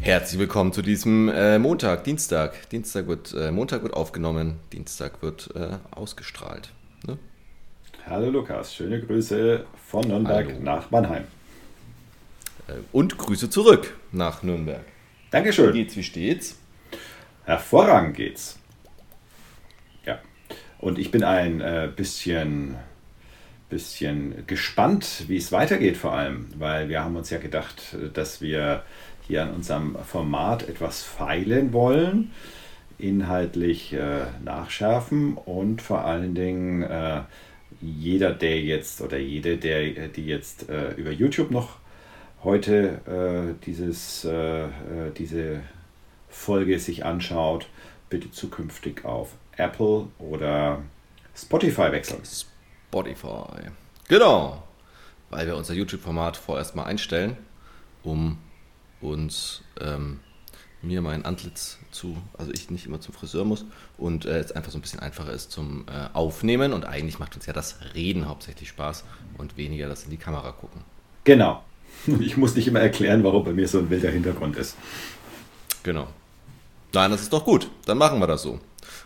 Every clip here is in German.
Herzlich willkommen zu diesem äh, Montag, Dienstag. Dienstag wird, äh, Montag wird aufgenommen, Dienstag wird äh, ausgestrahlt. Ne? Hallo Lukas, schöne Grüße von Nürnberg Hallo. nach Mannheim. Äh, und Grüße zurück nach Nürnberg. Dankeschön. Wie geht's, wie steht's? Hervorragend geht's. Ja. Und ich bin ein äh, bisschen, bisschen gespannt, wie es weitergeht, vor allem, weil wir haben uns ja gedacht, dass wir hier an unserem Format etwas feilen wollen, inhaltlich äh, nachschärfen und vor allen Dingen äh, jeder, der jetzt oder jede, der, die jetzt äh, über YouTube noch heute äh, dieses, äh, äh, diese Folge sich anschaut, bitte zukünftig auf Apple oder Spotify wechseln. Spotify. Genau. Weil wir unser YouTube-Format vorerst mal einstellen, um uns ähm, mir mein Antlitz zu, also ich nicht immer zum Friseur muss und äh, es einfach so ein bisschen einfacher ist zum äh, Aufnehmen und eigentlich macht uns ja das Reden hauptsächlich Spaß und weniger das in die Kamera gucken. Genau. Ich muss nicht immer erklären, warum bei mir so ein wilder Hintergrund ist. Genau. Nein, das ist doch gut. Dann machen wir das so.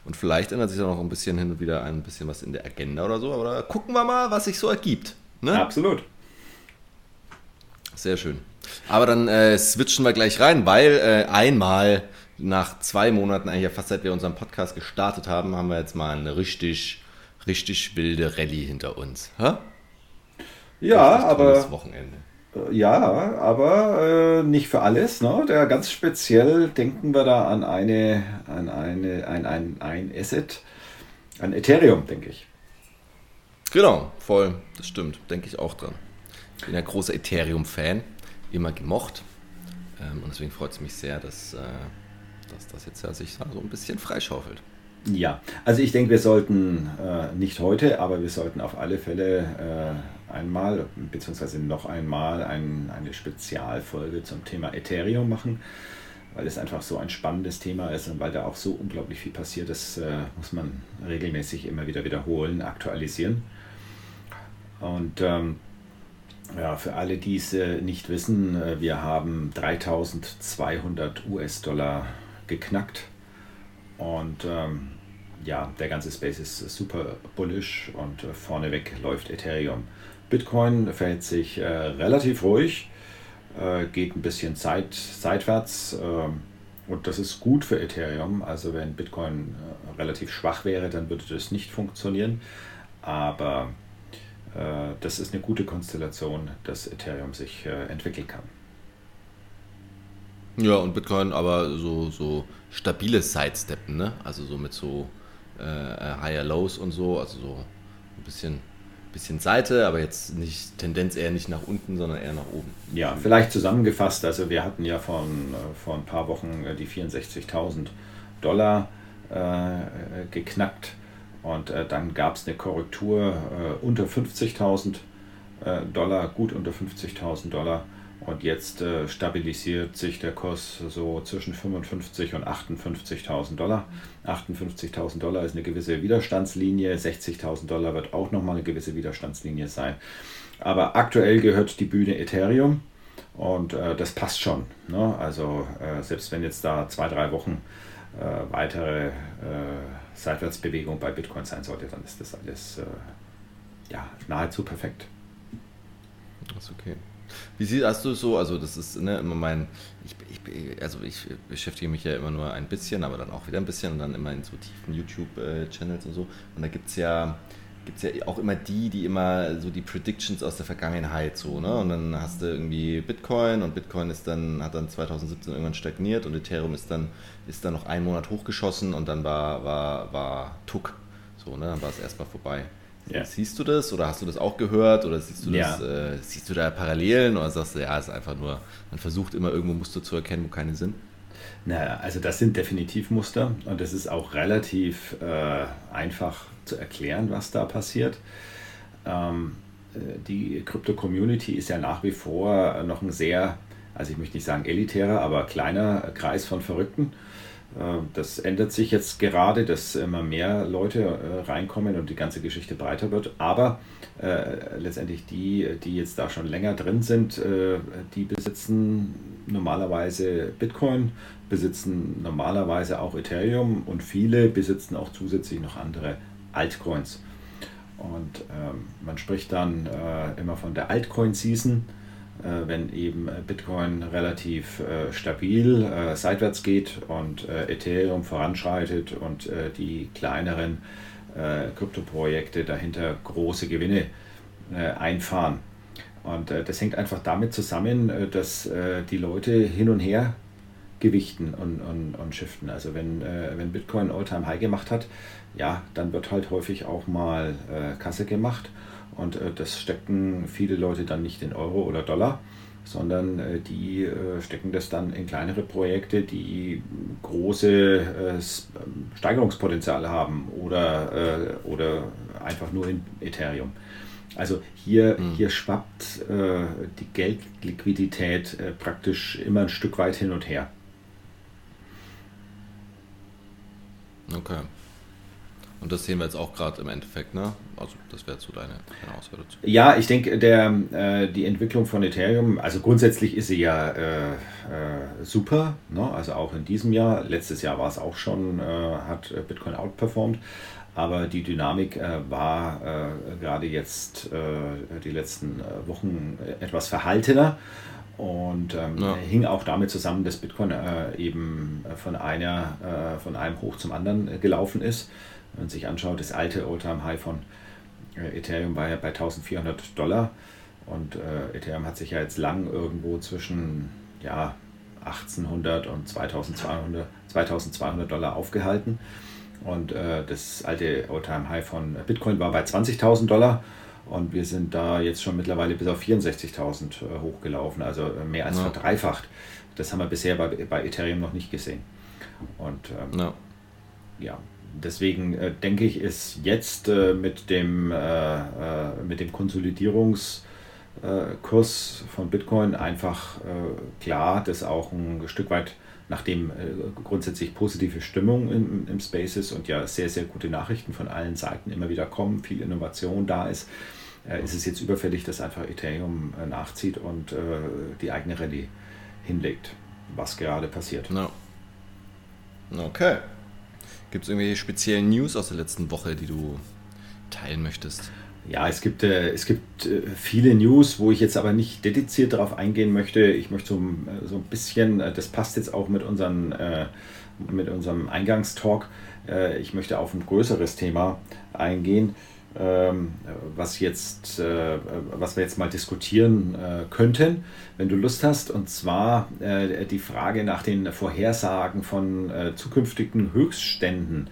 Und vielleicht ändert sich da noch ein bisschen hin und wieder ein bisschen was in der Agenda oder so, aber da gucken wir mal, was sich so ergibt. Ne? Absolut. Sehr schön. Aber dann äh, switchen wir gleich rein, weil äh, einmal nach zwei Monaten, eigentlich ja fast seit wir unseren Podcast gestartet haben, haben wir jetzt mal eine richtig, richtig wilde Rallye hinter uns. Hä? Ja, aber. Wochenende. Äh, ja, aber äh, nicht für alles. Ne? Der ganz speziell denken wir da an eine, an eine, ein, ein, ein Asset, an Ethereum, denke ich. Genau, voll, das stimmt, denke ich auch dran. Ich bin ja großer Ethereum-Fan immer gemocht. Ähm, und deswegen freut es mich sehr, dass, äh, dass das jetzt ja sich so ein bisschen freischaufelt. Ja, also ich denke, wir sollten äh, nicht heute, aber wir sollten auf alle Fälle äh, einmal, beziehungsweise noch einmal ein, eine Spezialfolge zum Thema Ethereum machen, weil es einfach so ein spannendes Thema ist und weil da auch so unglaublich viel passiert. Das äh, muss man regelmäßig immer wieder wiederholen, aktualisieren. Und ähm, ja, für alle, die es äh, nicht wissen, äh, wir haben 3200 US-Dollar geknackt. Und ähm, ja, der ganze Space ist super bullish und äh, vorneweg läuft Ethereum. Bitcoin verhält sich äh, relativ ruhig, äh, geht ein bisschen Zeit, seitwärts ähm, und das ist gut für Ethereum. Also wenn Bitcoin äh, relativ schwach wäre, dann würde das nicht funktionieren. Aber äh, das ist eine gute Konstellation, dass Ethereum sich äh, entwickeln kann. Ja, und Bitcoin aber so, so stabiles Sidesteppen, ne? Also so mit so äh, Higher Lows und so, also so ein bisschen, bisschen Seite, aber jetzt nicht Tendenz eher nicht nach unten, sondern eher nach oben. Ja, vielleicht zusammengefasst, also wir hatten ja äh, vor ein paar Wochen die 64.000 Dollar äh, geknackt und äh, dann gab es eine Korrektur äh, unter 50.000 äh, Dollar, gut unter 50.000 Dollar. Und jetzt äh, stabilisiert sich der Kurs so zwischen 55.000 und 58.000 Dollar. 58.000 Dollar ist eine gewisse Widerstandslinie, 60.000 Dollar wird auch nochmal eine gewisse Widerstandslinie sein. Aber aktuell gehört die Bühne Ethereum und äh, das passt schon. Ne? Also äh, selbst wenn jetzt da zwei, drei Wochen äh, weitere äh, Seitwärtsbewegung bei Bitcoin sein sollte, dann ist das alles äh, ja, nahezu perfekt. Das ist okay. Wie siehst hast du so, also das ist ne, immer mein, ich, ich, also ich beschäftige mich ja immer nur ein bisschen, aber dann auch wieder ein bisschen und dann immer in so tiefen YouTube-Channels und so. Und da gibt es ja gibt es ja auch immer die, die immer so die Predictions aus der Vergangenheit so, ne? Und dann hast du irgendwie Bitcoin und Bitcoin ist dann, hat dann 2017 irgendwann stagniert und Ethereum ist dann, ist dann noch einen Monat hochgeschossen und dann war, war, war Tuck. So, ne? Dann war es erstmal vorbei. Ja. Siehst du das oder hast du das auch gehört oder siehst du das, ja. äh, siehst du da Parallelen oder sagst du, ja, es ist einfach nur, man versucht immer irgendwo Muster zu erkennen, wo keine sind? Naja, also das sind definitiv Muster und das ist auch relativ äh, einfach zu erklären, was da passiert. Ähm, äh, die Krypto-Community ist ja nach wie vor noch ein sehr, also ich möchte nicht sagen elitärer, aber kleiner Kreis von Verrückten. Äh, das ändert sich jetzt gerade, dass immer mehr Leute äh, reinkommen und die ganze Geschichte breiter wird. Aber äh, letztendlich die, die jetzt da schon länger drin sind, äh, die besitzen normalerweise Bitcoin, besitzen normalerweise auch Ethereum und viele besitzen auch zusätzlich noch andere Altcoins. Und ähm, man spricht dann äh, immer von der Altcoin-Season wenn eben Bitcoin relativ äh, stabil äh, seitwärts geht und Ethereum voranschreitet und die kleineren Kryptoprojekte dahinter große Gewinne einfahren. Und das hängt einfach damit zusammen, dass die Leute hin und her gewichten und, und, und shiften. Also wenn, wenn Bitcoin All-Time High gemacht hat, ja, dann wird halt häufig auch mal Kasse gemacht. Und äh, das stecken viele Leute dann nicht in Euro oder Dollar, sondern äh, die äh, stecken das dann in kleinere Projekte, die große Steigerungspotenziale haben oder, oder einfach nur in Ethereum. Also hier, mhm. hier schwappt die Geldliquidität praktisch immer ein Stück weit hin und her. Okay. Und das sehen wir jetzt auch gerade im Endeffekt, ne? Also das wäre zu deine, deine Aussage dazu. Ja, ich denke, der, äh, die Entwicklung von Ethereum, also grundsätzlich ist sie ja äh, äh, super, ne? also auch in diesem Jahr. Letztes Jahr war es auch schon, äh, hat Bitcoin outperformed. Aber die Dynamik äh, war äh, gerade jetzt die letzten Wochen etwas verhaltener und ähm, ja. hing auch damit zusammen, dass Bitcoin eben von, einer, von einem Hoch zum anderen gelaufen ist. Wenn man sich anschaut, das alte Alltime high von äh, Ethereum war ja bei 1400 Dollar und äh, Ethereum hat sich ja jetzt lang irgendwo zwischen ja, 1800 und 2200, 2200 Dollar aufgehalten. Und äh, das alte Alltime high von Bitcoin war bei 20.000 Dollar. Und wir sind da jetzt schon mittlerweile bis auf 64.000 äh, hochgelaufen, also äh, mehr als ja. verdreifacht. Das haben wir bisher bei, bei Ethereum noch nicht gesehen. Und ähm, ja. ja deswegen äh, denke ich, ist jetzt äh, mit, dem, äh, äh mit dem Konsolidierungskurs von Bitcoin einfach äh, klar, dass auch ein Stück weit, nachdem äh, grundsätzlich positive Stimmung im, im Space ist und ja sehr, sehr gute Nachrichten von allen Seiten immer wieder kommen, viel Innovation da ist, ist es jetzt überfällig, dass einfach Ethereum nachzieht und die eigene Rallye hinlegt, was gerade passiert. No. Okay. Gibt es irgendwelche speziellen News aus der letzten Woche, die du teilen möchtest? Ja, es gibt, äh, es gibt äh, viele News, wo ich jetzt aber nicht dediziert darauf eingehen möchte. Ich möchte so, äh, so ein bisschen, äh, das passt jetzt auch mit, unseren, äh, mit unserem Eingangstalk, äh, ich möchte auf ein größeres Thema eingehen. Ähm, was, jetzt, äh, was wir jetzt mal diskutieren äh, könnten, wenn du Lust hast. Und zwar äh, die Frage nach den Vorhersagen von zukünftigen Höchstständen,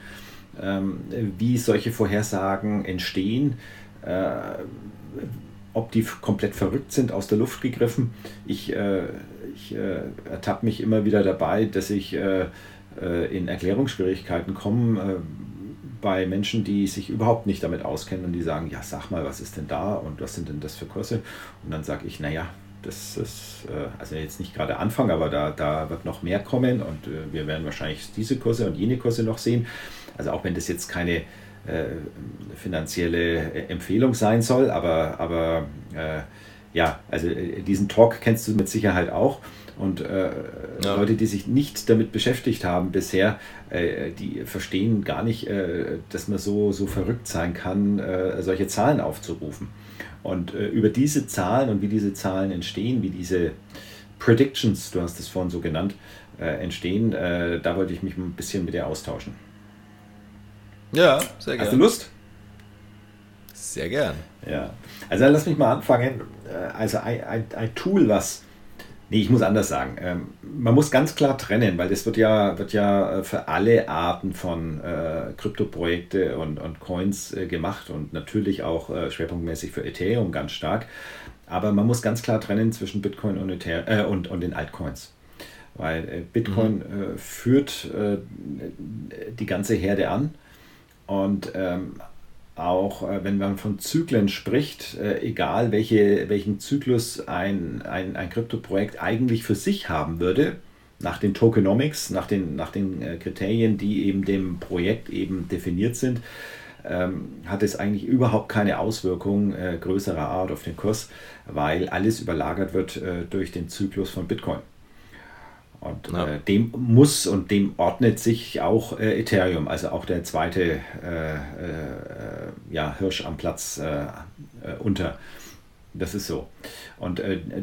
ähm, wie solche Vorhersagen entstehen, ob die komplett verrückt sind, aus der Luft gegriffen. Ich, ich ertappe mich immer wieder dabei, dass ich in Erklärungsschwierigkeiten komme bei Menschen, die sich überhaupt nicht damit auskennen und die sagen, ja, sag mal, was ist denn da und was sind denn das für Kurse? Und dann sage ich, naja, das ist, äh, also jetzt nicht gerade Anfang, aber da, da wird noch mehr kommen und äh, wir werden wahrscheinlich diese Kurse und jene Kurse noch sehen. Also auch wenn das jetzt keine äh, finanzielle Empfehlung sein soll, aber, aber äh, ja, also äh, diesen Talk kennst du mit Sicherheit auch. Und äh, ja. Leute, die sich nicht damit beschäftigt haben bisher, äh, die verstehen gar nicht, äh, dass man so, so verrückt sein kann, äh, solche Zahlen aufzurufen. Und äh, über diese Zahlen und wie diese Zahlen entstehen, wie diese Predictions, du hast es vorhin so genannt, äh, entstehen, da wollte ich mich ein bisschen mit dir austauschen. Ja, sehr gerne. Hast du Lust? Sehr gern. Ja. Also lass mich mal anfangen. Also ein, ein, ein Tool, was Nee, ich muss anders sagen. Ähm, man muss ganz klar trennen, weil das wird ja, wird ja äh, für alle Arten von äh, Kryptoprojekte und, und Coins äh, gemacht und natürlich auch äh, schwerpunktmäßig für Ethereum ganz stark. Aber man muss ganz klar trennen zwischen Bitcoin und, Ethereum, äh, und, und den Altcoins. Weil Bitcoin mhm. führt die ganze Herde an und ähm, auch äh, wenn man von Zyklen spricht, äh, egal welche, welchen Zyklus ein, ein, ein Kryptoprojekt eigentlich für sich haben würde, nach den Tokenomics, nach den, nach den äh, Kriterien, die eben dem Projekt eben definiert sind, ähm, hat es eigentlich überhaupt keine Auswirkung größerer Art auf den Kurs, weil alles überlagert wird durch den Zyklus von Bitcoin. Und ja. äh, dem muss und dem ordnet sich auch äh, Ethereum, also auch der zweite äh, äh ja, Hirsch am Platz äh, äh, unter. Das ist so. Und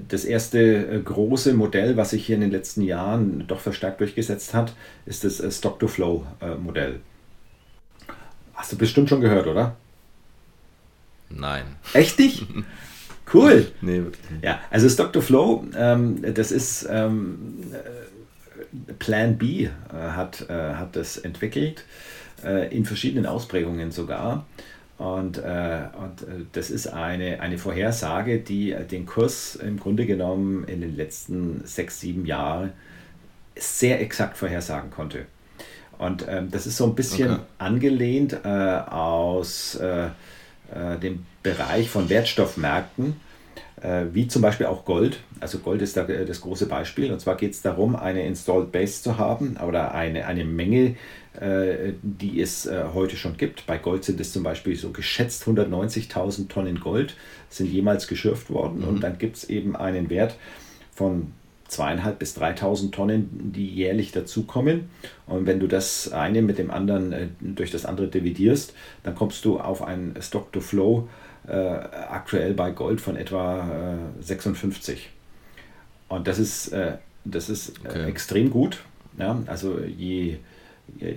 das erste große Modell, was sich hier in den letzten Jahren doch verstärkt durchgesetzt hat, ist das Stock-to-Flow-Modell. Hast du bestimmt schon gehört, oder? Nein. Echt nicht? Cool. nee, wirklich nicht. Ja, also Stock-to-Flow, ähm, das ist ähm, Plan B äh, hat, äh, hat das entwickelt, äh, in verschiedenen Ausprägungen sogar. Und, äh, und äh, das ist eine, eine Vorhersage, die den Kurs im Grunde genommen in den letzten sechs, sieben Jahren sehr exakt vorhersagen konnte. Und ähm, das ist so ein bisschen okay. angelehnt äh, dem Bereich von Wertstoffmärkten äh, wie zum Beispiel auch Gold. Also Gold ist da äh, das große Beispiel. Und zwar geht es darum, eine Installed Base zu haben oder eine, eine Menge, äh, die es heute schon gibt. Bei Gold sind es zum Beispiel so geschätzt 190.000 Tonnen Gold sind jemals geschürft worden. Mhm. Und dann gibt es eben einen Wert von zweieinhalb bis 3.000 Tonnen, die jährlich dazukommen. Und wenn du das eine mit dem anderen durch das andere dividierst, dann kommst du auf einen Stock-to-Flow äh, aktuell bei Gold von etwa äh, 56. Und das ist, äh, das ist äh, okay. extrem gut. Ja? Also je, je,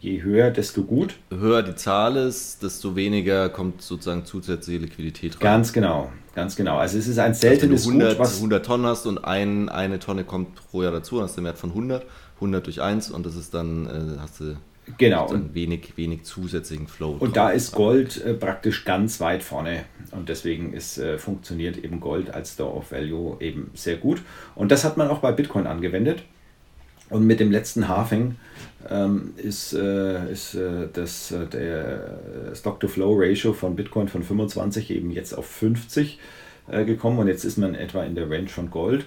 je, höher, desto gut. Höher die Zahl ist, desto weniger kommt sozusagen zusätzliche Liquidität rein. Ganz genau, ganz genau. Also es ist ein seltenes also wenn du 100, Gut, was 100 Tonnen hast und ein, eine Tonne kommt pro Jahr dazu, dann hast du einen Wert von 100, 100 durch 1 und das ist dann, äh, hast du Genau. Und wenig, wenig zusätzlichen Flow. Und da ist Gold äh, praktisch ganz weit vorne. Und deswegen ist, äh, funktioniert eben Gold als Store of Value eben sehr gut. Und das hat man auch bei Bitcoin angewendet. Und mit dem letzten Halving ähm, ist, äh, ist äh, das, äh, der Stock-to-Flow-Ratio von Bitcoin von 25 eben jetzt auf 50 äh, gekommen. Und jetzt ist man etwa in der Range von Gold.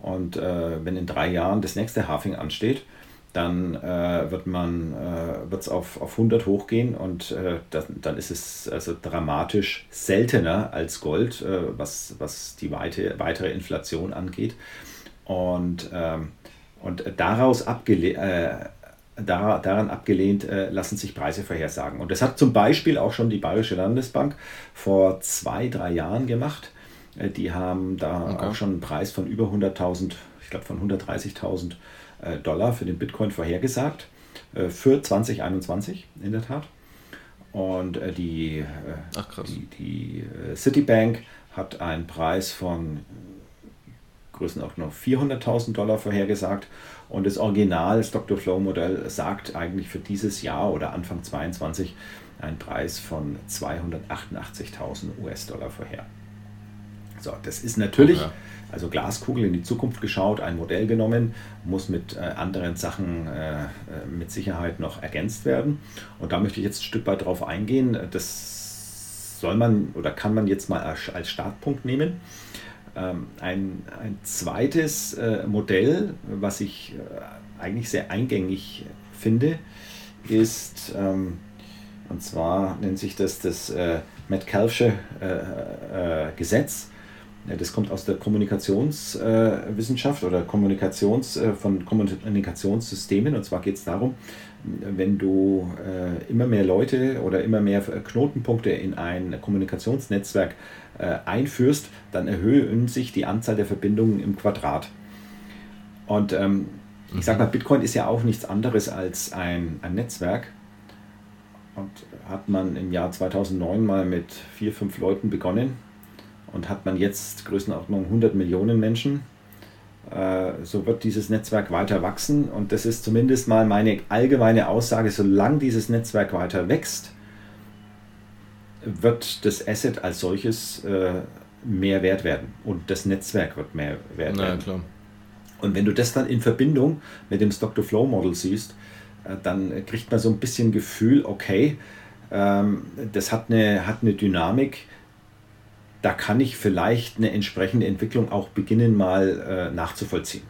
Und wenn in drei Jahren das nächste Halving ansteht, dann äh, wird man äh, auf, auf 100 hochgehen und äh, das, dann ist es also dramatisch seltener als Gold, äh, was, was die weite, weitere Inflation angeht. Und, ähm, und daraus abgele äh, da, daran abgelehnt äh, lassen sich Preise vorhersagen. Und das hat zum Beispiel auch schon die Bayerische Landesbank vor zwei, drei Jahren gemacht. die haben da okay. auch schon einen Preis von über 100.000, ich glaube von 130.000 äh, Dollar für den Bitcoin vorhergesagt äh, für 2021 in der Tat. Und äh, die, Ach, die, die Citibank hat einen Preis von Größenordnung 400.000 Dollar vorhergesagt. Und das Original Stock-to-Flow-Modell sagt eigentlich für dieses Jahr oder Anfang 2022 einen Preis von 288.000 US-Dollar vorher. So, das ist natürlich okay also Glaskugel in die Zukunft geschaut, ein Modell genommen, muss mit äh, anderen Sachen äh, äh, mit Sicherheit noch ergänzt werden. Und da möchte ich jetzt ein Stück weit drauf eingehen. Das soll man oder kann man jetzt mal als Startpunkt nehmen. Ähm, ein, ein zweites äh, Modell, was ich äh, eigentlich sehr eingängig finde, ist, ähm, und zwar nennt sich das das äh, Metcalfsche Gesetz das kommt aus der Kommunikationswissenschaft oder Kommunikations, äh, von Kommunikationssystemen. Und zwar geht es darum, wenn du äh, immer mehr Leute oder immer mehr Knotenpunkte in ein Kommunikationsnetzwerk äh, einführst, dann erhöhen sich die Anzahl der Verbindungen im Quadrat. Und ähm, ich sage mhm. mal, Bitcoin ist ja auch nichts anderes als ein, ein Netzwerk. Und hat man im Jahr 2009 mal mit vier, fünf Leuten begonnen und hat man jetzt Größenordnung 100 Millionen Menschen, äh, so wird dieses Netzwerk weiter wachsen. Und das ist zumindest mal meine allgemeine Aussage, solange dieses Netzwerk weiter wächst, wird das Asset als solches äh, mehr wert werden und das Netzwerk wird mehr wert Na, werden. Klar. Und wenn du das dann in Verbindung mit dem Stock-to-Flow-Model siehst, äh, dann kriegt man so ein bisschen Gefühl, okay, ähm, das hat eine, hat eine Dynamik, da kann ich vielleicht eine entsprechende Entwicklung auch beginnen mal äh, nachzuvollziehen.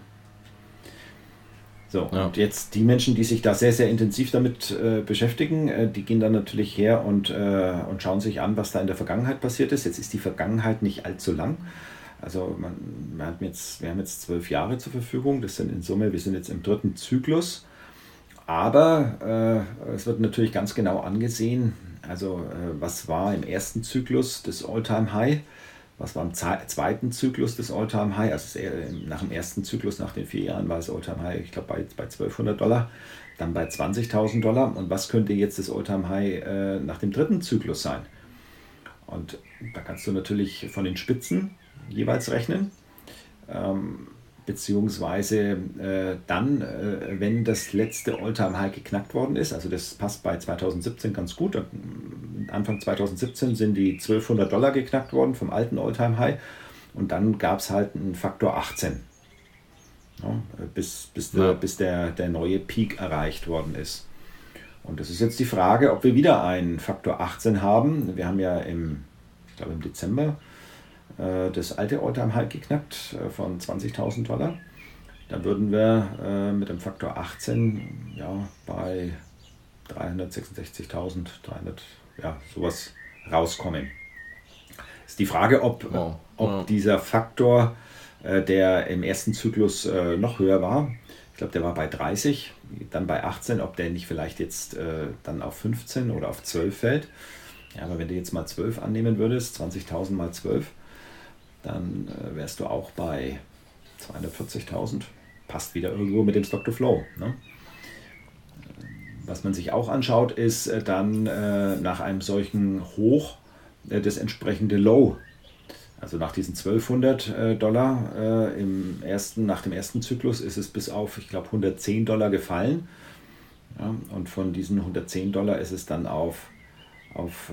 So, ja. und jetzt die Menschen, die sich da sehr, sehr intensiv damit äh, beschäftigen, äh, die gehen dann natürlich her und, äh, und schauen sich an, was da in der Vergangenheit passiert ist. Jetzt ist die Vergangenheit nicht allzu lang. Also man, wir, haben jetzt, wir haben jetzt zwölf Jahre zur Verfügung. Das sind in Summe, wir sind jetzt im dritten Zyklus. Aber äh, es wird natürlich ganz genau angesehen, also äh, was war im ersten Zyklus des All-Time-High was war im zweiten Zyklus des All-Time High, also nach dem ersten Zyklus, nach den vier Jahren war es All-Time High, ich glaube bei, bei 1200 Dollar, dann bei 20.000 Dollar und was könnte jetzt das All-Time High äh, nach dem dritten Zyklus sein? Und da kannst du natürlich von den Spitzen jeweils rechnen. Ähm, beziehungsweise äh, dann, äh, wenn das letzte All-Time-High geknackt worden ist, also das passt bei 2017 ganz gut. Anfang 2017 sind die 1200 Dollar geknackt worden vom alten All-Time-High und dann gab es halt einen Faktor 18, ja, bis, bis, ja. der, bis der, der neue Peak erreicht worden ist. Und das ist jetzt die Frage, ob wir wieder einen Faktor 18 haben. Wir haben ja im, ich glaube im Dezember äh, das alte Alltime High geknackt äh, von 20.000 Dollar. Dann würden wir äh, mit dem Faktor 18 ja, bei 366.000, 300, ja, sowas rauskommen. Ist die Frage, ob, wow. ob wow. dieser Faktor, äh, der im ersten Zyklus äh, noch höher war, ich glaube, der war bei 30, dann bei 18, ob der nicht vielleicht jetzt äh, dann auf 15 oder auf 12 fällt. Ja, aber wenn du jetzt mal 12 annehmen würdest, 20.000 mal 12, dann äh, wärst du auch bei 240.000. Passt wieder irgendwo mit dem Stock to Flow. Ne? Was man sich auch anschaut, ist äh, dann äh, nach einem solchen Hoch äh, das entsprechende Low. Also nach diesen 1200 äh, Dollar äh, im ersten, nach dem ersten Zyklus ist es bis auf, ich glaube, 110 Dollar gefallen. Ja, und von diesen 110 Dollar ist es dann auf, auf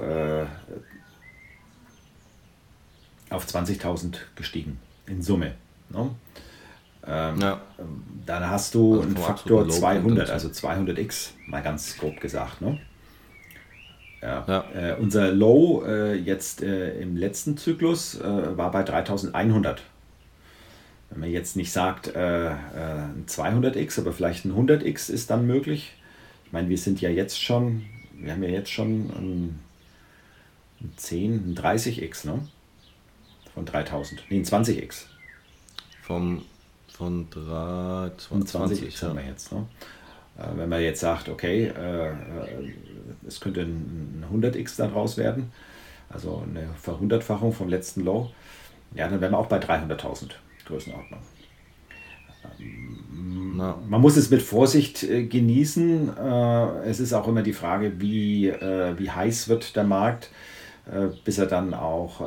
auf 20.000 gestiegen in Summe. Ne? Ähm, ja. Dann hast du also einen Faktor 200, also 200x, mal ganz grob gesagt. Ne? Ja. ja. Äh, unser Low äh, jetzt äh, im letzten Zyklus äh, war bei 3100. Wenn man jetzt nicht sagt äh, äh, ein 200x, aber vielleicht ein 100x ist dann möglich. Ich meine, wir sind ja jetzt schon, wir haben ja jetzt schon ein, ein 10, ein 30x, ne? Von 3000. Nee, ein 20x. Vom, von 3, 20, x ja. haben wir jetzt. Ne? Äh, wenn man jetzt sagt, okay, äh, äh, es könnte ein 100x daraus werden, also eine Verhundertfachung vom letzten Low, ja, dann wären wir auch bei 300.000 Größenordnung. Ähm, man muss es mit Vorsicht äh, genießen. Äh, es ist auch immer die Frage, wie, äh, wie heiß wird der Markt, bis er dann auch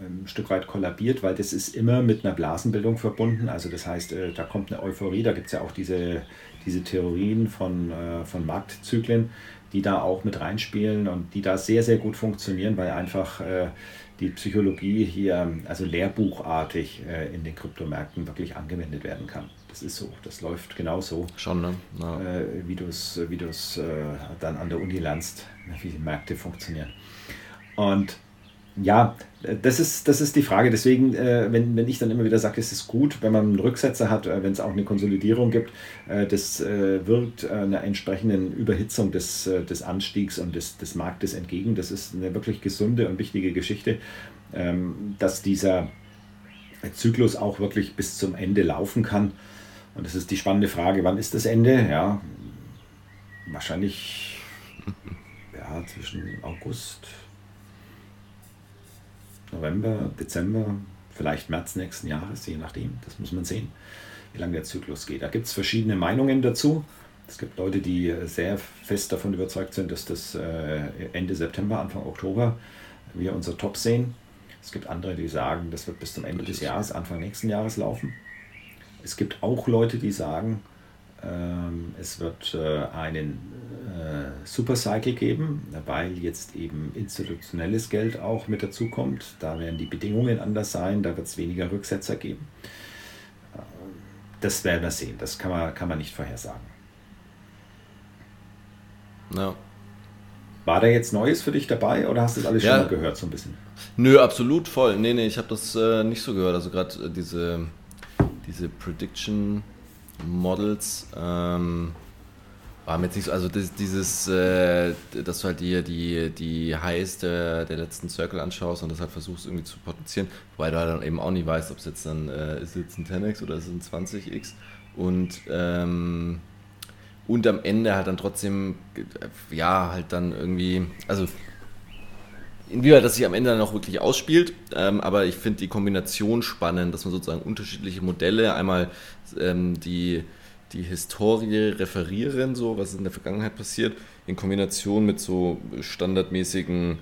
ein Stück weit kollabiert, weil das ist immer mit einer Blasenbildung verbunden. Also das heißt, äh, da kommt eine Euphorie, da gibt es ja auch diese, diese Theorien von, äh, von Marktzyklen, die da auch mit reinspielen und die da sehr, sehr gut funktionieren, weil einfach äh, die Psychologie hier, also lehrbuchartig in den Kryptomärkten wirklich angewendet werden kann. Das ist so, das läuft genau so. Schon, ne? Ja. wie du es wie dann an der Uni lernst, wie die Märkte funktionieren. Und ja, das ist, das ist die Frage. Deswegen, äh, wenn, wenn ich dann immer wieder sage, es ist gut, wenn man einen Rücksetzer hat, äh, wenn es auch eine Konsolidierung gibt, äh, das äh, wirkt einer entsprechenden Überhitzung des, äh, des Anstiegs und des, des Marktes entgegen. Das ist eine wirklich gesunde und wichtige Geschichte, ähm, dass dieser Zyklus auch wirklich bis zum Ende laufen kann. Und das ist die spannende Frage, wann ist das Ende? Ja, wahrscheinlich ja, zwischen August November, Dezember, vielleicht März nächsten Jahres, je nachdem. Das muss man sehen, wie lange der Zyklus geht. Da gibt es verschiedene Meinungen dazu. Es gibt Leute, die sehr fest davon überzeugt sind, dass das äh, Ende September, Anfang Oktober wir unser Top sehen. Es gibt andere, die sagen, das wird bis zum Ende des Jahres, Anfang nächsten Jahres laufen. Es gibt auch Leute, die sagen, ähm, es wird äh, einen äh, Supercycle geben, weil jetzt eben institutionelles Geld auch mit dazukommt. Da werden die Bedingungen anders sein, da wird es weniger Rücksetzer geben. Das werden wir sehen, das kann man, kann man nicht vorhersagen. Ja. War da jetzt Neues für dich dabei oder hast du das alles ja. schon mal gehört so ein bisschen? Nö, absolut voll. Nee, nee, ich habe das äh, nicht so gehört. Also gerade äh, diese, diese Prediction Models. Ähm, war mir jetzt nicht so, also das, dieses, äh, dass du halt dir die, die Highs der, der letzten Circle anschaust und das halt versuchst irgendwie zu potenzieren, wobei du halt dann eben auch nie weißt, ob es jetzt dann, äh, ist jetzt ein 10x oder ist es ein 20x und ähm, und am Ende halt dann trotzdem, ja, halt dann irgendwie, also inwieweit das sich am Ende dann auch wirklich ausspielt, ähm, aber ich finde die Kombination spannend, dass man sozusagen unterschiedliche Modelle, einmal ähm, die, die Historie referieren, so was in der Vergangenheit passiert, in Kombination mit so standardmäßigen,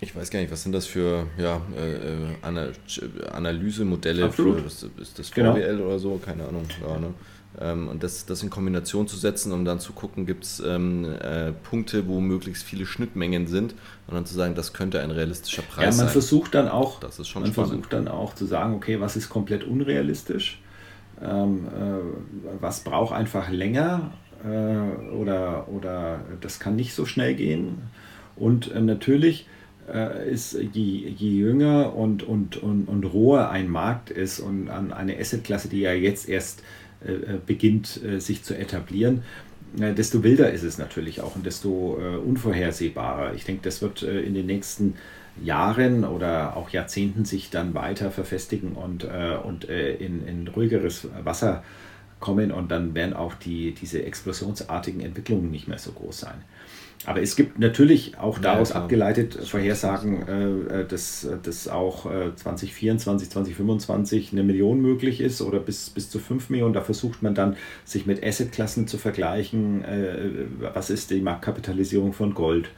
ich weiß gar nicht, was sind das für ja, äh, äh Analysemodelle Absolut. für, ist, ist das VWL genau. oder so, keine Ahnung. Ja, ne? Ähm, und das, das in Kombination zu setzen, um dann zu gucken, gibt es ähm, äh, Punkte, wo möglichst viele Schnittmengen sind und dann zu sagen, das könnte ein realistischer Preis sein. Ja, man sein. versucht dann auch, man spannend. versucht dann auch zu sagen, okay, was ist komplett unrealistisch, ähm, äh, was braucht einfach länger äh, oder, oder das kann nicht so schnell gehen. Und äh, natürlich äh, ist, je, je jünger und, und, und, und roher ein Markt ist und an eine Assetklasse, die ja jetzt erst äh, beginnt sich zu etablieren, desto wilder ist es natürlich auch und desto unvorhersehbarer. Ich denke, das wird in den nächsten Jahren oder auch Jahrzehnten sich dann weiter verfestigen und, und in, in ruhigeres Wasser kommen und dann werden auch die, diese explosionsartigen Entwicklungen nicht mehr so groß sein. Aber es gibt natürlich auch daraus ja, abgeleitet Vorhersagen, äh, äh, dass, dass auch äh, 2024, 2025 eine Million möglich ist oder bis, bis zu 5 Millionen. Da versucht man dann, sich mit Assetklassen zu vergleichen. Äh, was ist die Marktkapitalisierung von Gold?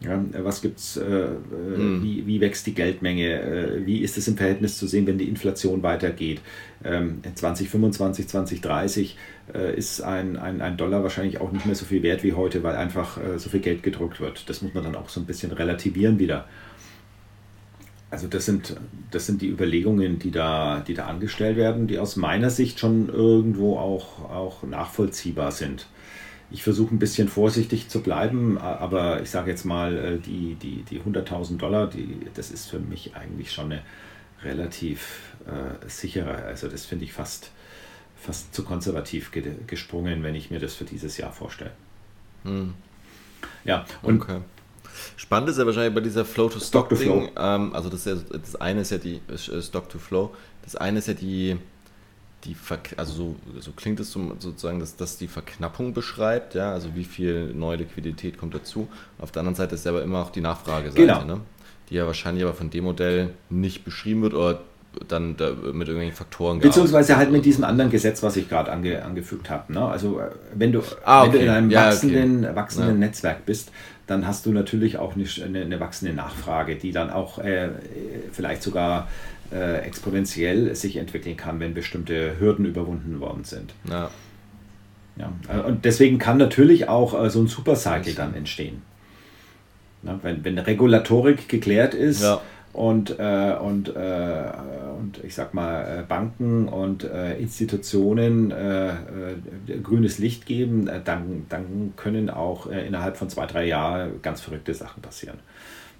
Ja, was gibt's, äh, mhm. wie, wie wächst die Geldmenge, äh, wie ist es im Verhältnis zu sehen, wenn die Inflation weitergeht? Ähm, 2025, 2030 äh, ist ein, ein, ein Dollar wahrscheinlich auch nicht mehr so viel wert wie heute, weil einfach äh, so viel Geld gedruckt wird. Das muss man dann auch so ein bisschen relativieren wieder. Also das sind, das sind die Überlegungen, die da, die da angestellt werden, die aus meiner Sicht schon irgendwo auch, auch nachvollziehbar sind. Ich versuche ein bisschen vorsichtig zu bleiben, aber ich sage jetzt mal, äh, die, die, die 100.000 Dollar, die, das ist für mich eigentlich schon eine relativ äh, sichere. Also das finde ich fast, fast zu konservativ ge gesprungen, wenn ich mir das für dieses Jahr vorstelle. Hm. Ja, und okay. Spannend ist ja wahrscheinlich bei dieser Flow-to-Stock-Ding, ähm, also das, ja, das eine ist ja die äh, Stock-to-Flow, das eine ist ja die die Ver also so, so klingt es sozusagen, dass das die Verknappung beschreibt, ja, also wie viel neue Liquidität kommt dazu. Auf der anderen Seite ist aber immer auch die Nachfrageseite, genau. ne? die ja wahrscheinlich aber von dem Modell nicht beschrieben wird oder dann da mit irgendwelchen Faktoren Beziehungsweise halt mit diesem anderen Gesetz, was ich gerade ange, angefügt habe. Ne? Also äh, wenn du, ah, okay. wenn du in einem ja, wachsenden, okay. wachsenden ja. Netzwerk bist, dann hast du natürlich auch eine, eine wachsende Nachfrage, die dann auch äh, vielleicht sogar äh, exponentiell sich entwickeln kann, wenn bestimmte Hürden überwunden worden sind. Ja. Ja, äh, und deswegen kann natürlich auch äh, so ein Supercycle dann entstehen. Na, wenn, wenn Regulatorik geklärt ist ja. und, äh, und, äh, und ich sag mal, äh, Banken und äh, Institutionen grünes Licht geben, dann, dann können auch innerhalb von zwei, drei Jahren ganz verrückte Sachen passieren.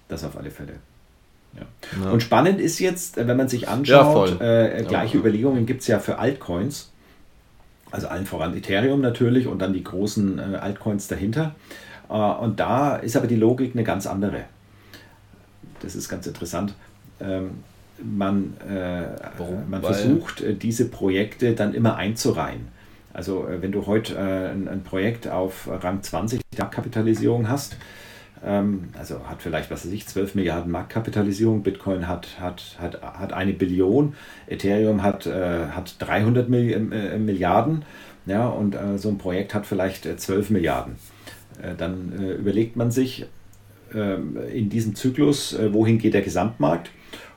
Das auf alle Fälle. Ja. Und spannend ist jetzt, wenn man sich anschaut, ja, äh, gleiche Überlegungen gibt es ja für Altcoins. Also allen voran Ethereum natürlich und dann die großen äh, Altcoins dahinter. Äh, und da ist aber die Logik eine ganz andere. Das ist ganz interessant. Ähm, man, äh, man versucht, äh, diese Projekte dann immer einzureihen. Also äh, wenn du heute ein, ein Projekt auf Rang 20 der Kapitalisierung hast, also hat vielleicht, was weiß ich, 12 Milliarden Marktkapitalisierung. Bitcoin hat, hat, hat, hat eine Billion. Ethereum hat, äh, hat 300 äh, Milliarden. Ja, und äh, so ein Projekt hat vielleicht 12 Milliarden. dann überlegt man sich ähm, in diesem Zyklus, wohin geht der Gesamtmarkt?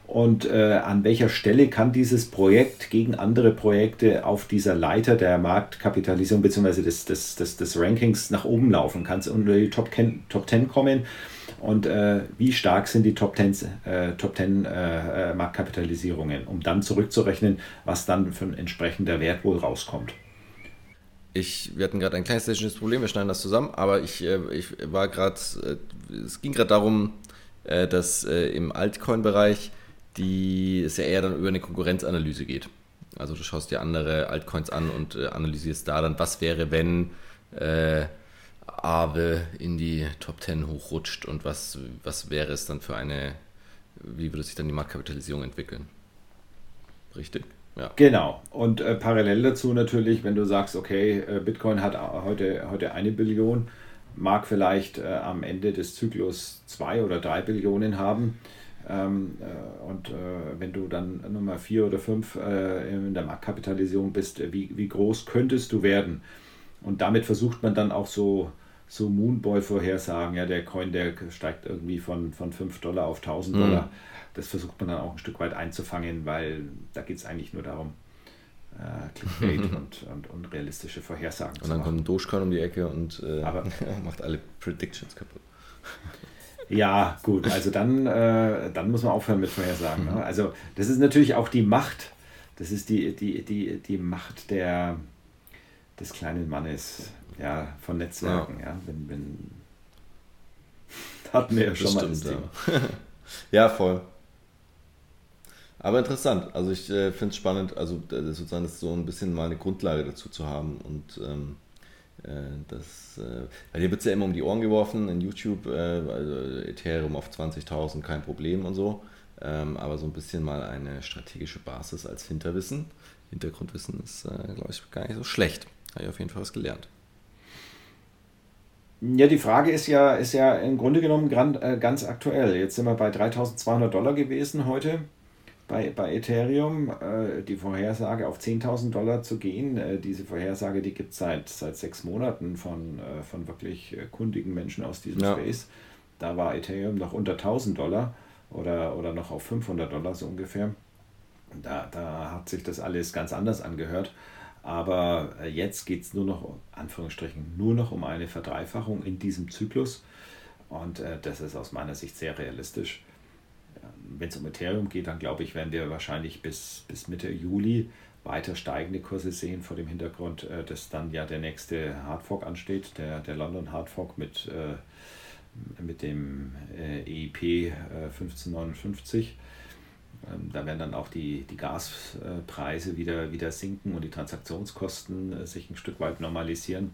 Und äh, an welcher Stelle kann dieses Projekt gegen andere Projekte auf dieser Leiter der Marktkapitalisierung bzw. Des, des, des, des Rankings nach oben laufen? Kann es unter die Top 10, Top 10 kommen? Und äh, wie stark sind die Top 10, äh, Top 10 äh, äh, Marktkapitalisierungen, um dann zurückzurechnen, was dann für ein entsprechender Wert wohl rauskommt? Ich, wir hatten gerade ein kleines technisches Problem, wir schneiden das zusammen, aber ich, äh, ich war gerade, es ging gerade darum, dass im Altcoin-Bereich die es ja eher dann über eine Konkurrenzanalyse geht. Also du schaust dir andere Altcoins an und äh, analysierst da dann, was wäre, wenn äh, Aave in die Top 10 hochrutscht und was, was wäre es dann für eine, wie würde sich dann die Marktkapitalisierung entwickeln? Richtig? Ja. Genau. Und äh, parallel dazu natürlich, wenn du sagst, okay, äh, Bitcoin hat heute, heute eine Billion, mag vielleicht äh, am Ende des Zyklus zwei oder drei Billionen haben. Ähm, äh, und äh, wenn du dann Nummer vier oder fünf äh, in der Marktkapitalisierung bist, wie, wie groß könntest du werden? Und damit versucht man dann auch so, so Moonboy-Vorhersagen, ja, der Coin, der steigt irgendwie von, von 5 Dollar auf 1000 mhm. Dollar. Das versucht man dann auch ein Stück weit einzufangen, weil da geht es eigentlich nur darum, äh, Clickbait und, und unrealistische Vorhersagen und zu machen. Und dann kommt ein Dogecoin um die Ecke und äh, macht alle Predictions kaputt. Ja, gut, also dann, äh, dann muss man aufhören mit Vorhersagen. Ne? Also das ist natürlich auch die Macht, das ist die, die, die, die Macht der, des kleinen Mannes, ja, von Netzwerken, ja. ja wenn, wenn hatten wir ja schon das mal das Thema. Ja. voll. Aber interessant. Also ich äh, finde es spannend, also sozusagen das so ein bisschen mal eine Grundlage dazu zu haben und ähm, äh, das, äh, weil dir wird es ja immer um die Ohren geworfen in YouTube, äh, also Ethereum auf 20.000 kein Problem und so. Ähm, aber so ein bisschen mal eine strategische Basis als Hinterwissen, Hintergrundwissen ist, äh, glaube ich, gar nicht so schlecht. Habe ich auf jeden Fall was gelernt. Ja, die Frage ist ja, ist ja im Grunde genommen ganz aktuell. Jetzt sind wir bei 3200 Dollar gewesen heute bei, bei Ethereum äh, die Vorhersage auf 10.000 Dollar zu gehen. Äh, diese Vorhersage, die gibt es seit, seit sechs Monaten von, äh, von wirklich äh, kundigen Menschen aus diesem ja. Space. Da war Ethereum noch unter 1.000 Dollar oder, oder noch auf 500 Dollar so ungefähr. Da, da hat sich das alles ganz anders angehört. Aber äh, jetzt geht es nur noch, Anführungsstrichen, nur noch um eine Verdreifachung in diesem Zyklus. Und äh, das ist aus meiner Sicht sehr realistisch wenn es um Ethereum geht, dann glaube ich, werden wir wahrscheinlich bis, bis Mitte Juli weiter steigende Kurse sehen, vor dem Hintergrund, äh, dass dann ja der nächste Hardfork ansteht, der, der London Hardfork mit, äh, mit dem äh, EIP äh, 1559. Ähm, da werden dann auch die, die Gaspreise wieder, wieder sinken und die Transaktionskosten sich ein Stück weit normalisieren.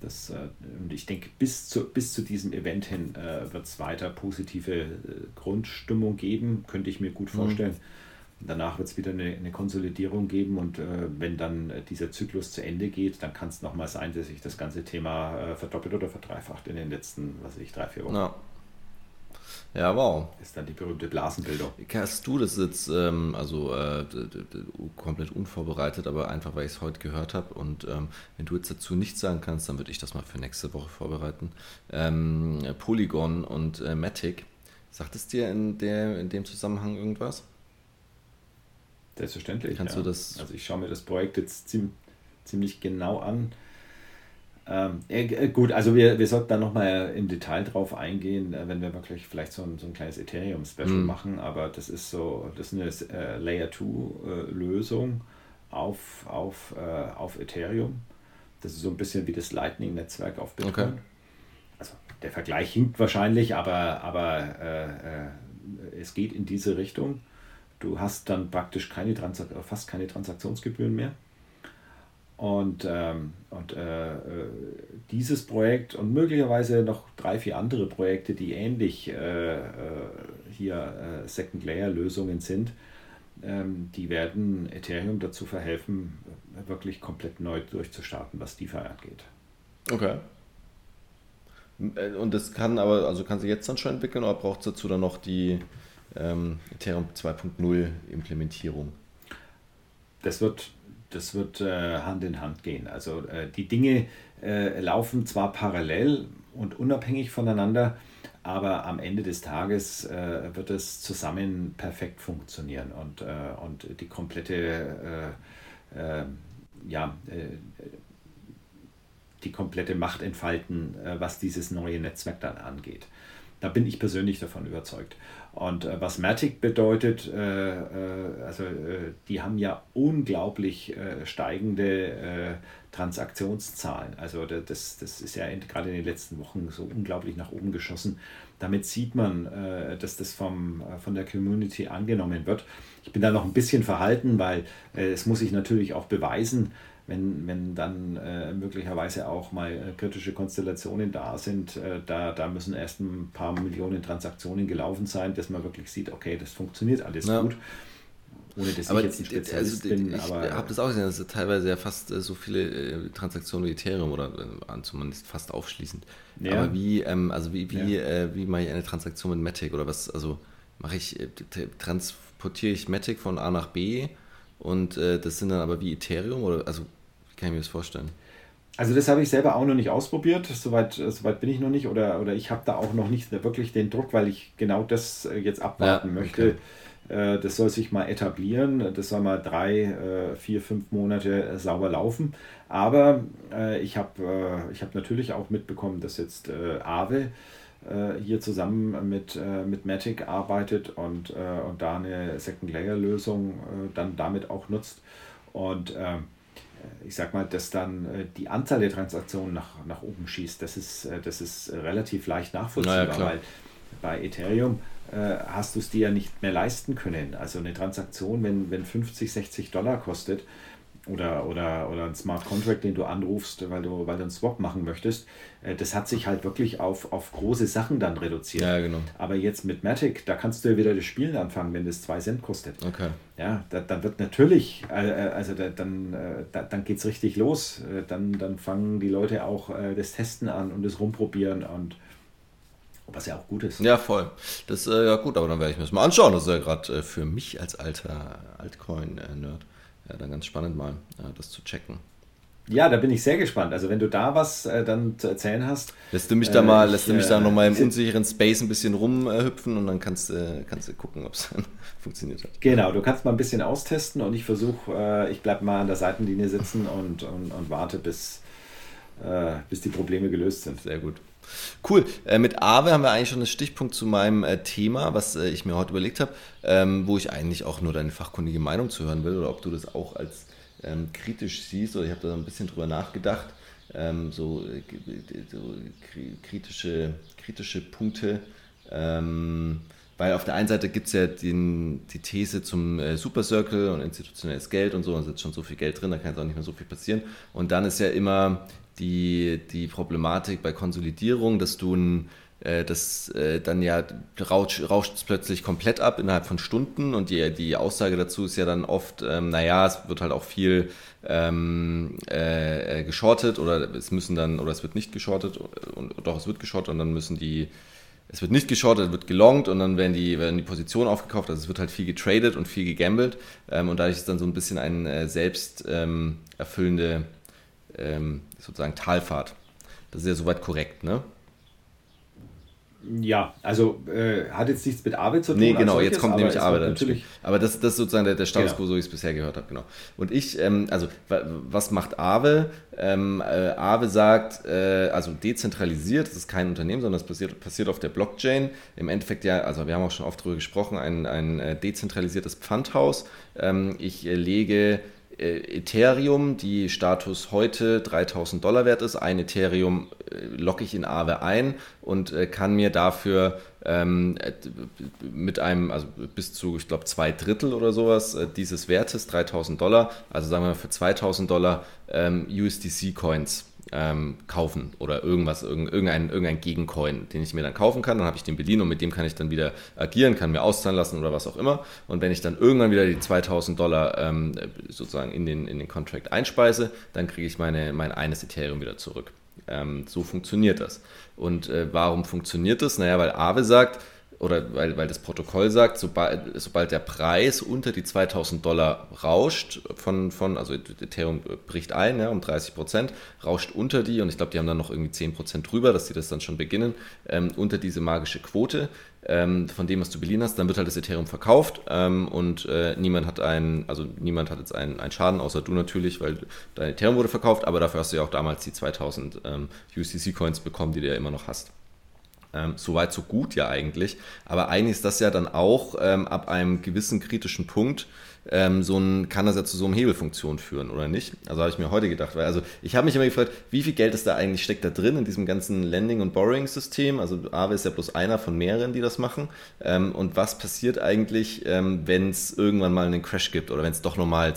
Das, äh, und ich denke, bis zu, bis zu diesem Event hin äh, wird es weiter positive äh, Grundstimmung geben, könnte ich mir gut mhm. vorstellen. Mhm. Danach wird es wieder eine, eine, Konsolidierung geben und äh, wenn dann äh, dieser Zyklus zu Ende geht, dann kann es nochmal sein, dass sich das ganze Thema äh, verdoppelt oder verdreifacht in den letzten, was weiß ich, drei, vier Wochen. Ja. Ja, wow. Ist dann die berühmte Blasenbildung. Hast du das jetzt, ähm, also äh, komplett unvorbereitet, aber einfach, weil ich es heute gehört habe und ähm, wenn du jetzt dazu nichts sagen kannst, dann würde ich das mal für nächste Woche vorbereiten. Ähm, Polygon und äh, Matic, sagt es dir in, der, in dem Zusammenhang irgendwas? Selbstverständlich. Kannst ja. du das? Also ich schaue mir das Projekt jetzt ziemlich, ziemlich genau an. Ähm, äh, gut, also wir, wir sollten da nochmal im Detail drauf eingehen, äh, wenn wir wirklich vielleicht so ein, so ein kleines Ethereum-Special mhm. machen, aber das ist so, das ist eine äh, Layer 2-Lösung äh, auf, auf, äh, auf Ethereum. Das ist so ein bisschen wie das Lightning-Netzwerk auf Bitcoin. Okay. Also der Vergleich hinkt wahrscheinlich, aber, aber äh, es geht in diese Richtung. Du hast dann praktisch keine Transak fast keine Transaktionsgebühren mehr. Und, ähm, und äh, äh, dieses Projekt und möglicherweise noch drei, vier andere Projekte, die ähnlich äh, äh hier äh, Second-Layer-Lösungen sind, ähm, die werden Ethereum dazu verhelfen, wirklich komplett neu durchzustarten, was DeFi angeht. Okay. Äh, und das kann aber, also kann sie jetzt dann schon entwickeln oder braucht es dazu dann noch die ähm, Ethereum 2.0 Implementierung? Das wird das wird äh, Hand in Hand gehen. Also äh, die Dinge äh, laufen zwar parallel und unabhängig voneinander, aber am Ende des Tages äh, wird es zusammen perfekt funktionieren und, äh, und die komplette, äh, ja, die komplette Macht entfalten, was dieses neue Netzwerk dann angeht. Da bin ich persönlich davon überzeugt. Und äh, was Matic bedeutet, äh, äh, also äh, die haben ja unglaublich äh, steigende äh, Transaktionszahlen. Also das, das ist ja gerade in den letzten Wochen so unglaublich nach oben geschossen. Damit sieht man, dass das vom, von der Community angenommen wird. Ich bin da noch ein bisschen verhalten, weil es muss sich natürlich auch beweisen, wenn, wenn dann äh, möglicherweise auch mal äh, kritische Konstellationen da sind, äh, da, da müssen erst ein paar Millionen Transaktionen gelaufen sein, dass man wirklich sieht, okay, das funktioniert alles ja. gut. Ohne dass aber ich jetzt ein Spezialist also, bin. Ich habe das auch gesehen, dass es teilweise ja fast äh, so viele äh, Transaktionen wie Ethereum oder äh, zumindest fast aufschließend. Ja. Aber wie, ähm, also wie, wie, ja. wie mache ich eine Transaktion mit Matic oder was, also mache ich, transportiere ich Matic von A nach B und das sind dann aber wie Ethereum oder also kann ich mir das vorstellen? Also das habe ich selber auch noch nicht ausprobiert, soweit, soweit bin ich noch nicht oder, oder ich habe da auch noch nicht wirklich den Druck, weil ich genau das äh, jetzt abwarten ja, möchte. Okay. Äh, das soll sich mal etablieren, das soll mal drei, äh, vier, fünf Monate sauber laufen. Aber ich habe ich hab natürlich auch mitbekommen, dass jetzt Aave hier zusammen mit, mit Matic arbeitet und, und da eine Second-Layer-Lösung dann damit auch nutzt. Und ich sag mal, dass dann äh, die Anzahl der Transaktionen nach, nach oben schießt, das ist, äh, das ist relativ leicht nachvollziehbar, naja, weil bei Ethereum äh, hast du es dir ja nicht mehr leisten können. Also eine Transaktion, wenn, wenn 50, 60 Dollar kostet, oder, oder, oder ein Smart Contract, den du anrufst, weil du, weil du einen Swap machen möchtest, äh, das hat sich halt wirklich auf, auf große Sachen dann reduziert. Ja, genau. Aber jetzt mit Matic, da kannst du ja wieder das Spielen anfangen, wenn das 2 Cent kostet. Okay. Ja, da, dann wird natürlich, äh, äh, also da, dann, da, dann geht es richtig los. Dann, dann fangen die Leute auch das Testen an und das Rumprobieren und was ja auch gut ist. Ja, voll. Das ist äh, ja gut, aber dann werde ich mir das mal anschauen. Das ist ja gerade äh, für mich als alter Altcoin-Nerd ja, dann ganz spannend mal, äh, das zu checken. Ja, da bin ich sehr gespannt. Also wenn du da was äh, dann zu erzählen hast. Lässt du mich da mal, äh, lässt du mich da nochmal im unsicheren Space ein bisschen rumhüpfen und dann kannst, äh, kannst du gucken, ob es funktioniert hat. Genau, du kannst mal ein bisschen austesten und ich versuche, äh, ich bleibe mal an der Seitenlinie sitzen und, und, und warte, bis, äh, bis die Probleme gelöst sind. Sehr gut. Cool. Äh, mit Aave haben wir eigentlich schon einen Stichpunkt zu meinem äh, Thema, was äh, ich mir heute überlegt habe, ähm, wo ich eigentlich auch nur deine fachkundige Meinung zu hören will oder ob du das auch als ähm, kritisch siehst oder ich habe da ein bisschen drüber nachgedacht. Ähm, so, äh, so, kritische, kritische Punkte. Ähm, weil auf der einen Seite gibt es ja den, die These zum äh, Super Circle und institutionelles Geld und so, da sitzt schon so viel Geld drin, da kann jetzt auch nicht mehr so viel passieren. Und dann ist ja immer die, die Problematik bei Konsolidierung, dass du ein äh, das äh, dann ja rauscht, es plötzlich komplett ab innerhalb von Stunden und die, die Aussage dazu ist ja dann oft, ähm, naja, es wird halt auch viel ähm, äh, geschortet oder es müssen dann, oder es wird nicht geschortet, und, doch es wird geschortet und dann müssen die, es wird nicht geschortet, es wird gelongt und dann werden die, werden die Positionen aufgekauft, also es wird halt viel getradet und viel gegambelt ähm, und dadurch ist dann so ein bisschen eine äh, selbst ähm, erfüllende ähm, sozusagen Talfahrt. Das ist ja soweit korrekt, ne? Ja, also äh, hat jetzt nichts mit Arbeit zu tun. Nee, genau, solches, jetzt kommt nämlich Arbeit natürlich. Aber das, das ist sozusagen der, der Status quo, genau. so wie ich es bisher gehört habe, genau. Und ich, ähm, also was macht Aave? Ähm, äh, Aave sagt, äh, also dezentralisiert, das ist kein Unternehmen, sondern das passiert, passiert auf der Blockchain. Im Endeffekt ja, also wir haben auch schon oft darüber gesprochen, ein, ein äh, dezentralisiertes Pfandhaus. Ähm, ich äh, lege Ethereum, die Status heute 3000 Dollar wert ist. Ein Ethereum äh, locke ich in Aave ein und äh, kann mir dafür ähm, mit einem, also bis zu, ich glaube, zwei Drittel oder sowas dieses Wertes, 3000 Dollar, also sagen wir mal für 2000 Dollar ähm, USDC-Coins ähm, kaufen oder irgendwas, irgendein, irgendein Gegencoin, den ich mir dann kaufen kann. Dann habe ich den Berlin und mit dem kann ich dann wieder agieren, kann mir auszahlen lassen oder was auch immer. Und wenn ich dann irgendwann wieder die 2000 Dollar ähm, sozusagen in den, in den Contract einspeise, dann kriege ich meine, mein eines Ethereum wieder zurück. Ähm, so funktioniert das. Und äh, warum funktioniert das? Naja, weil Aave sagt, oder weil, weil das Protokoll sagt, sobald, sobald der Preis unter die 2000 Dollar rauscht, von, von also Ethereum bricht ein ja, um 30 Prozent, rauscht unter die, und ich glaube, die haben dann noch irgendwie 10 Prozent drüber, dass die das dann schon beginnen, ähm, unter diese magische Quote ähm, von dem, was du beliehen hast, dann wird halt das Ethereum verkauft ähm, und äh, niemand hat einen, also niemand hat jetzt einen, einen Schaden, außer du natürlich, weil dein Ethereum wurde verkauft, aber dafür hast du ja auch damals die 2000 ähm, USDC-Coins bekommen, die du ja immer noch hast. Ähm, so weit, so gut ja eigentlich. Aber eigentlich ist das ja dann auch ähm, ab einem gewissen kritischen Punkt ähm, so ein, kann das ja zu so einem Hebelfunktion führen oder nicht? Also habe ich mir heute gedacht, weil also ich habe mich immer gefragt, wie viel Geld ist da eigentlich steckt da drin in diesem ganzen Lending- und Borrowing-System? Also Aave ist ja bloß einer von mehreren, die das machen. Ähm, und was passiert eigentlich, ähm, wenn es irgendwann mal einen Crash gibt oder wenn es doch nochmal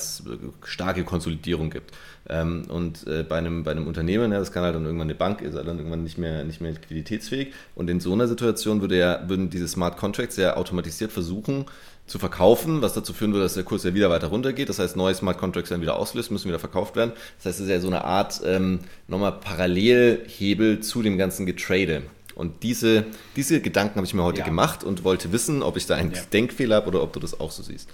starke Konsolidierung gibt? Ähm, und äh, bei, einem, bei einem Unternehmen, ja, das kann halt dann irgendwann eine Bank, ist halt dann irgendwann nicht mehr, nicht mehr liquiditätsfähig. Und in so einer Situation würde ja, würden diese Smart Contracts ja automatisiert versuchen zu verkaufen, was dazu führen würde, dass der Kurs ja wieder weiter runtergeht. Das heißt, neue Smart Contracts werden wieder auslöst, müssen wieder verkauft werden. Das heißt, es ist ja so eine Art ähm, nochmal Parallelhebel zu dem ganzen Getrade. Und diese, diese Gedanken habe ich mir heute ja. gemacht und wollte wissen, ob ich da einen ja. Denkfehler habe oder ob du das auch so siehst.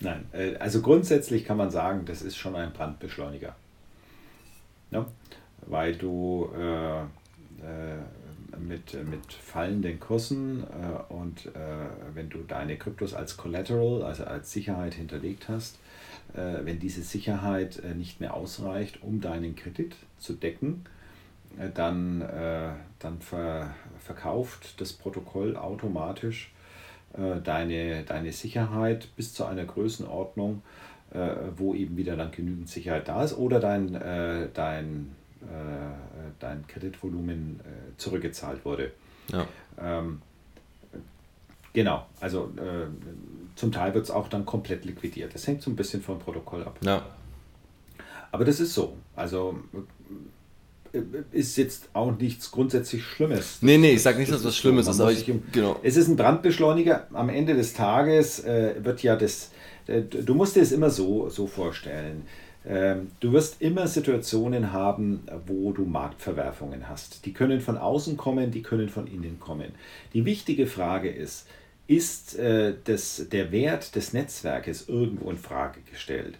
Nein, äh, also grundsätzlich kann man sagen, das ist schon ein Brandbeschleuniger. Ja? Weil du äh, äh, mit, mit fallenden Kursen äh, und äh, wenn du deine Kryptos als Collateral, also als Sicherheit hinterlegt hast, äh, wenn diese Sicherheit nicht mehr ausreicht, um deinen Kredit zu decken, dann, dann ver, verkauft das Protokoll automatisch äh, deine, deine Sicherheit bis zu einer Größenordnung, äh, wo eben wieder dann genügend Sicherheit da ist oder dein, äh, dein, dein Kreditvolumen zurückgezahlt wurde. Ja. Ähm, genau, also zum Teil wird es auch dann komplett liquidiert. Das hängt so ein bisschen vom Protokoll ab. Ja. Aber das ist so. Also ist jetzt auch nichts grundsätzlich Schlimmes. Nee, nee, ich sage nicht, dass das Schlimmes ist, aber ich, genau. Es ist ein Brandbeschleuniger. Am Ende des Tages äh, wird ja das, äh, du musst dir es immer so, so vorstellen. Ähm, du wirst immer Situationen haben, wo du Marktverwerfungen hast. Die können von außen kommen, die können von innen kommen. Die wichtige Frage ist, ist äh, das, der Wert des Netzwerkes irgendwo in Frage gestellt?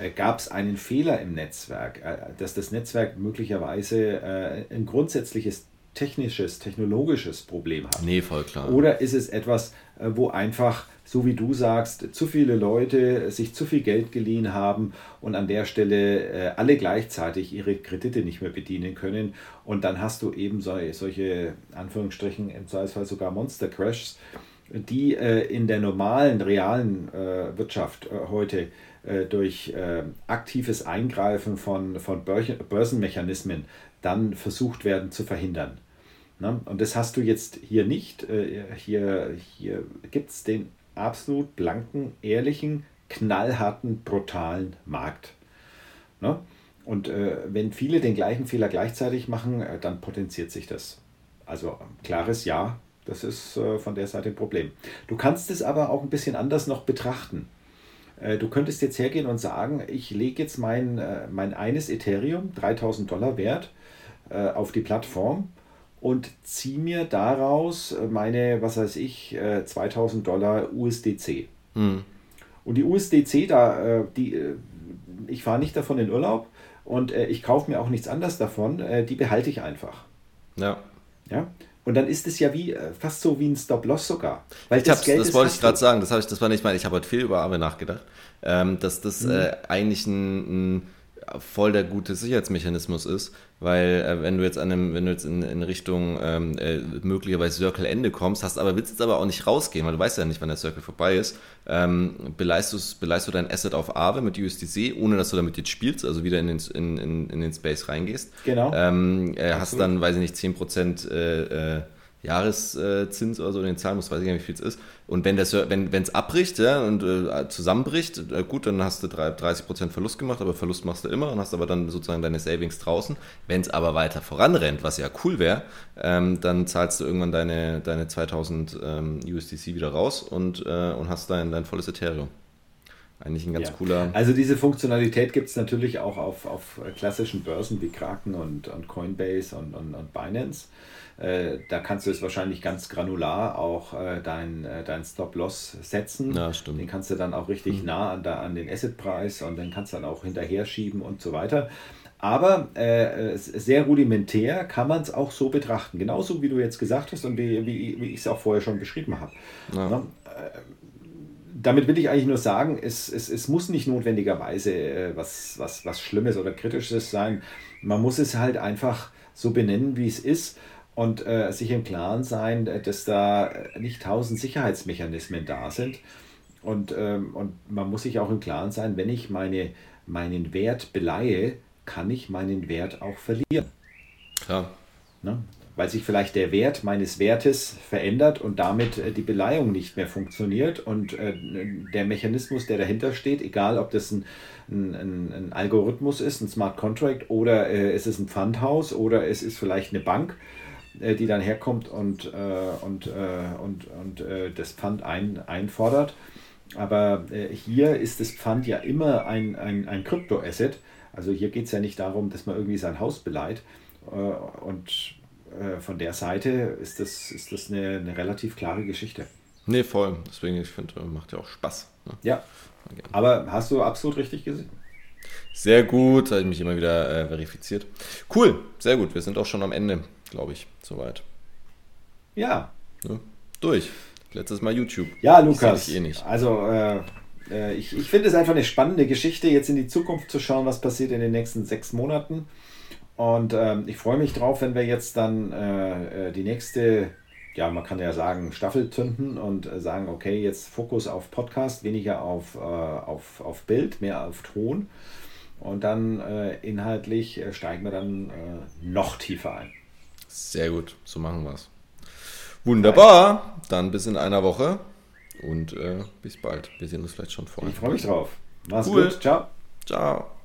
Äh, gab es einen Fehler im Netzwerk, äh, dass das Netzwerk möglicherweise ein grundsätzliches technisches, technologisches Problem hat. Nee, voll klar. Oder ist es etwas, wo einfach, so wie du sagst, zu viele Leute sich zu viel Geld geliehen haben und an der Stelle alle gleichzeitig ihre Kredite nicht mehr bedienen können. Und dann hast du eben solche, Anführungsstrichen, im Zweifelsfall sogar Monster Crashs, die in der normalen, realen Wirtschaft heute äh, durch äh, aktives Eingreifen von, von Börsenmechanismen dann versucht werden zu verhindern. Ne? Und das hast du jetzt hier nicht. Äh, hier hier gibt es den absolut blanken, ehrlichen, knallharten, brutalen Markt. Ne? Und äh, wenn viele den gleichen Fehler gleichzeitig machen, äh, dann potenziert sich das. Also klares Ja, das ist äh, von der Seite ein Problem. Du kannst es aber auch ein bisschen anders noch betrachten. Äh, du könntest jetzt hergehen und sagen, ich lege jetzt mein, äh, mein eines Ethereum, 3000 Dollar wert, äh, auf die Plattform und ziehe mir daraus meine, was weiß ich, 2000 Dollar USDC. Hm. Und die USDC, da, die, ich fahre nicht davon in Urlaub und ich kaufe mir auch nichts anderes davon, die behalte ich einfach. Ja. Ja. Und dann ist es ja wie fast so wie ein Stop-Loss sogar. Weil das, Geld das wollte ich gerade sagen, das, ich, das war nicht mal, ich habe heute viel über Aave nachgedacht ähm, dass das mhm. äh, eigentlich ein, ein, voll der gute Sicherheitsmechanismus ist, weil äh, wenn du jetzt an einem, wenn du jetzt in, in Richtung ähm, äh, möglicherweise Circle Ende kommst, hast aber willst jetzt aber auch nicht rausgehen, weil du weißt ja nicht, wann der Circle vorbei ist, ähm, beleist, beleist du dein Asset auf Aave mit USDC, ohne dass du damit jetzt spielst, also wieder in den, in, in, in den Space reingehst. Genau. Ähm, äh, hast dann, weiß ich nicht, 10% äh, äh, Jahreszins oder so den zahlen musst, weiß ich gar nicht, wie viel es ist. Und wenn es wenn, wenn's abbricht ja, und äh, zusammenbricht, äh, gut, dann hast du 30% Verlust gemacht, aber Verlust machst du immer und hast aber dann sozusagen deine Savings draußen. Wenn es aber weiter voranrennt, was ja cool wäre, ähm, dann zahlst du irgendwann deine, deine 2000 ähm, USDC wieder raus und, äh, und hast dein, dein volles Ethereum. Eigentlich ein ganz ja. cooler. Also diese Funktionalität gibt es natürlich auch auf, auf klassischen Börsen wie Kraken und, und Coinbase und, und, und Binance. Äh, da kannst du es wahrscheinlich ganz granular auch äh, dein, äh, dein Stop-Loss setzen. Ja, stimmt. Den kannst du dann auch richtig mhm. nah an, da, an den Asset-Preis und dann kannst du dann auch hinterher schieben und so weiter. Aber äh, sehr rudimentär kann man es auch so betrachten. Genauso wie du jetzt gesagt hast und wie, wie, wie ich es auch vorher schon beschrieben habe. Ja. Ne? Äh, damit will ich eigentlich nur sagen, es, es, es muss nicht notwendigerweise äh, was, was, was Schlimmes oder Kritisches sein. Man muss es halt einfach so benennen, wie es ist und äh, sich im Klaren sein, dass da nicht tausend Sicherheitsmechanismen da sind. Und, ähm, und man muss sich auch im Klaren sein, wenn ich meine, meinen Wert beleihe, kann ich meinen Wert auch verlieren. Klar. Ne? Weil sich vielleicht der Wert meines Wertes verändert und damit äh, die Beleihung nicht mehr funktioniert und äh, der Mechanismus, der dahinter steht, egal ob das ein, ein, ein Algorithmus ist, ein Smart Contract oder äh, es ist ein Pfandhaus oder es ist vielleicht eine Bank, äh, die dann herkommt und, äh, und, äh, und, und das Pfand ein, einfordert. Aber hier ist das Pfand ja immer ein, ein, ein Kryptoasset. Also hier geht es ja nicht darum, dass man irgendwie sein Haus beleiht. und von der Seite ist das, ist das eine, eine relativ klare Geschichte. Nee, voll. Deswegen, ich finde, macht ja auch Spaß. Ne? Ja. Aber hast du absolut richtig gesehen. Sehr gut, habe ich mich immer wieder äh, verifiziert. Cool, sehr gut. Wir sind auch schon am Ende glaube ich, soweit. Ja. ja. Durch. Letztes Mal YouTube. Ja, Lukas. Ich eh nicht. Also, äh, äh, ich, ich finde es einfach eine spannende Geschichte, jetzt in die Zukunft zu schauen, was passiert in den nächsten sechs Monaten. Und ähm, ich freue mich drauf, wenn wir jetzt dann äh, äh die nächste, ja, man kann ja sagen, Staffel zünden und äh, sagen, okay, jetzt Fokus auf Podcast, weniger auf, äh, auf, auf Bild, mehr auf Ton. Und dann inhaltlich steigen wir dann noch tiefer ein. Sehr gut, so machen wir es. Wunderbar, dann bis in einer Woche und äh, bis bald. Wir sehen uns vielleicht schon vorher. Ich freue mich drauf. Mach's cool. gut. Ciao. Ciao.